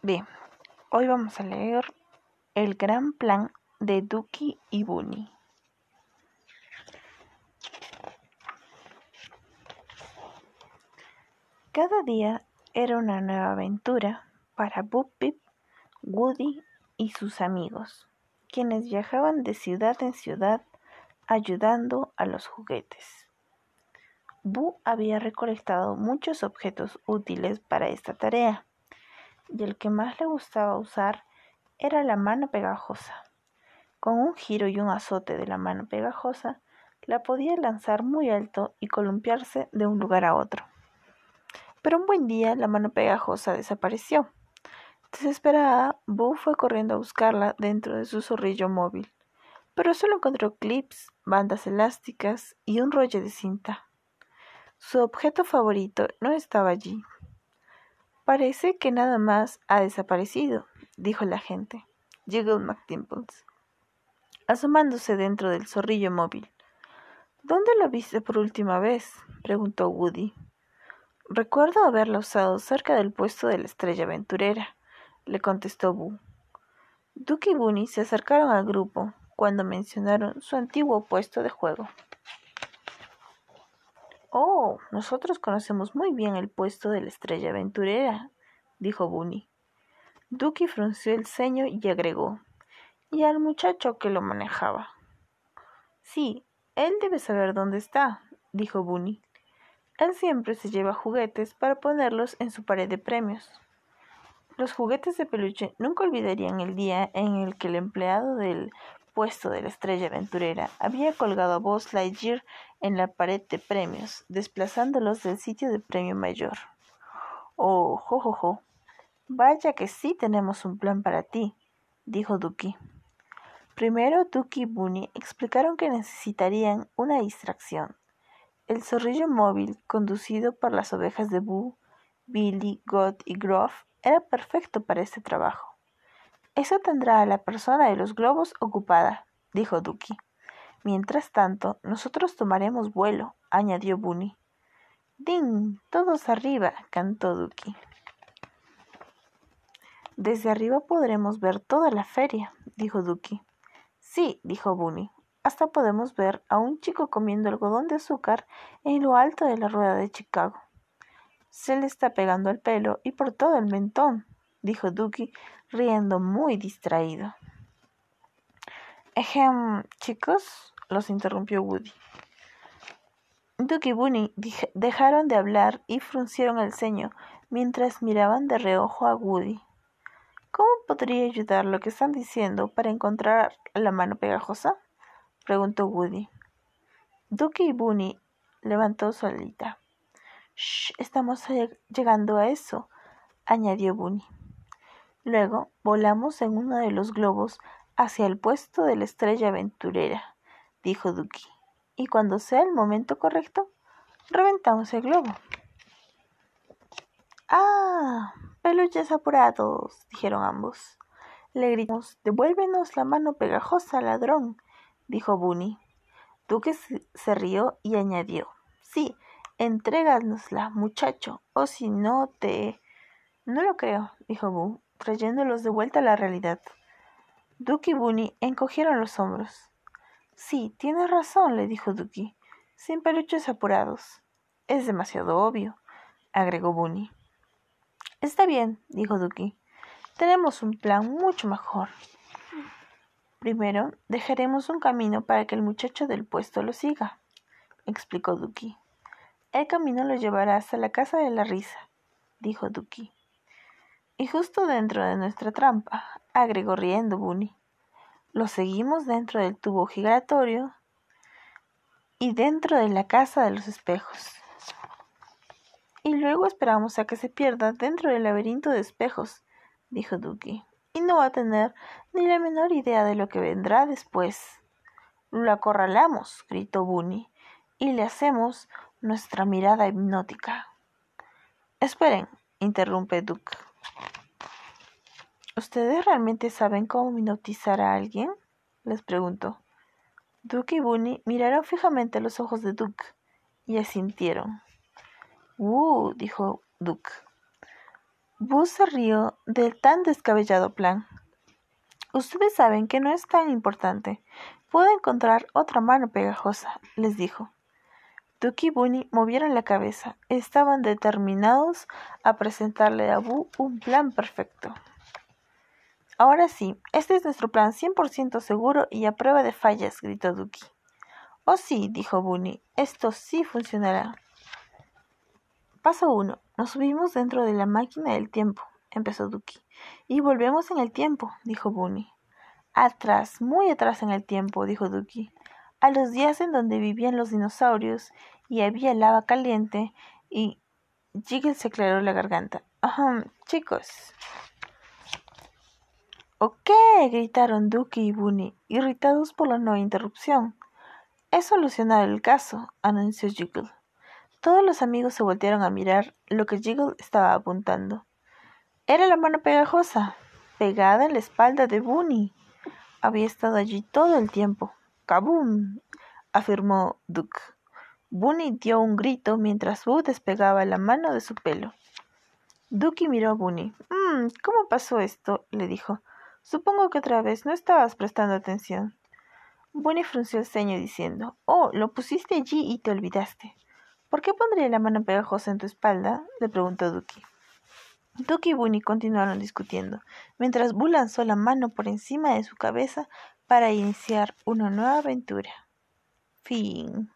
Bien, hoy vamos a leer El gran plan de Duki y Bunny. Cada día era una nueva aventura para Boop Woody y sus amigos, quienes viajaban de ciudad en ciudad ayudando a los juguetes. Boo había recolectado muchos objetos útiles para esta tarea, y el que más le gustaba usar era la mano pegajosa. Con un giro y un azote de la mano pegajosa, la podía lanzar muy alto y columpiarse de un lugar a otro. Pero un buen día la mano pegajosa desapareció. Desesperada, Boo fue corriendo a buscarla dentro de su zorrillo móvil, pero solo encontró clips, bandas elásticas y un rollo de cinta. Su objeto favorito no estaba allí. Parece que nada más ha desaparecido, dijo la gente. Jiggle McDimples, asomándose dentro del zorrillo móvil. ¿Dónde lo viste por última vez? preguntó Woody. Recuerdo haberla usado cerca del puesto de la estrella aventurera, le contestó Boo. Duke y Bunny se acercaron al grupo cuando mencionaron su antiguo puesto de juego. Oh, nosotros conocemos muy bien el puesto de la estrella aventurera, dijo Bunny. Ducky frunció el ceño y agregó, y al muchacho que lo manejaba. Sí, él debe saber dónde está, dijo Bunny. Él siempre se lleva juguetes para ponerlos en su pared de premios. Los juguetes de peluche nunca olvidarían el día en el que el empleado del puesto de la estrella aventurera había colgado a Buzz Lightyear en la pared de premios, desplazándolos del sitio de premio mayor. Oh, jo, jo. Vaya que sí tenemos un plan para ti, dijo Ducky. Primero, Ducky y Bunny explicaron que necesitarían una distracción el zorrillo móvil, conducido por las ovejas de Boo, Billy, God y Groff, era perfecto para este trabajo. Eso tendrá a la persona de los globos ocupada, dijo Ducky. Mientras tanto, nosotros tomaremos vuelo, añadió Bunny. ¡Ding! Todos arriba, cantó Ducky. Desde arriba podremos ver toda la feria, dijo Ducky. Sí, dijo Bunny. Hasta podemos ver a un chico comiendo algodón de azúcar en lo alto de la rueda de Chicago. Se le está pegando el pelo y por todo el mentón, dijo Ducky, riendo muy distraído. Ejem, chicos, los interrumpió Woody. Ducky y Bunny dejaron de hablar y fruncieron el ceño mientras miraban de reojo a Woody. ¿Cómo podría ayudar lo que están diciendo para encontrar la mano pegajosa? preguntó Woody. Ducky y Bunny levantó su alita. Shh, estamos llegando a eso, añadió Bunny. Luego volamos en uno de los globos hacia el puesto de la estrella aventurera, dijo Ducky. Y cuando sea el momento correcto, reventamos el globo. ¡Ah! Peluches apurados, dijeron ambos. Le gritamos, devuélvenos la mano pegajosa, ladrón dijo Bunny. Duque se rió y añadió, sí, entréganosla, muchacho, o si no te... No lo creo, dijo Boo, trayéndolos de vuelta a la realidad. Duke y Bunny encogieron los hombros. Sí, tienes razón, le dijo Ducky, sin peluches apurados. Es demasiado obvio, agregó Bunny. Está bien, dijo Ducky. Tenemos un plan mucho mejor. Primero, dejaremos un camino para que el muchacho del puesto lo siga, explicó Ducky. El camino lo llevará hasta la casa de la risa, dijo Ducky. Y justo dentro de nuestra trampa, agregó riendo Bunny. Lo seguimos dentro del tubo giratorio y dentro de la casa de los espejos. Y luego esperamos a que se pierda dentro del laberinto de espejos, dijo Ducky y no va a tener ni la menor idea de lo que vendrá después. Lo acorralamos, gritó Bunny, y le hacemos nuestra mirada hipnótica. Esperen, interrumpe Duke. ¿Ustedes realmente saben cómo hipnotizar a alguien? les preguntó. Duke y Bunny miraron fijamente los ojos de Duke y asintieron. ¡Uh! dijo Duke. Buzz se rió del tan descabellado plan. Ustedes saben que no es tan importante. Puedo encontrar otra mano pegajosa, les dijo. Duke y Bunny movieron la cabeza. Estaban determinados a presentarle a Boo un plan perfecto. Ahora sí, este es nuestro plan 100% seguro y a prueba de fallas, gritó Duki. Oh sí, dijo Bunny, esto sí funcionará. Paso 1. Nos subimos dentro de la máquina del tiempo, empezó Duki. Y volvemos en el tiempo, dijo Bunny. Atrás, muy atrás en el tiempo, dijo Duki. A los días en donde vivían los dinosaurios y había lava caliente y Jiggle se aclaró la garganta. Ajá, chicos. ¿O qué? gritaron Duki y Bunny, irritados por la nueva interrupción. He solucionado el caso, anunció Jiggle. Todos los amigos se voltearon a mirar lo que Jiggle estaba apuntando. Era la mano pegajosa, pegada en la espalda de Bunny. Había estado allí todo el tiempo. ¡Kaboom! afirmó Duke. Bunny dio un grito mientras Boo despegaba la mano de su pelo. Ducky miró a Bunny. «Mmm, ¿cómo pasó esto? le dijo. Supongo que otra vez no estabas prestando atención. Bunny frunció el ceño diciendo, Oh, lo pusiste allí y te olvidaste. ¿Por qué pondría la mano pegajosa en tu espalda? le preguntó Ducky. Ducky y Bunny continuaron discutiendo, mientras Boo lanzó la mano por encima de su cabeza para iniciar una nueva aventura. Fin.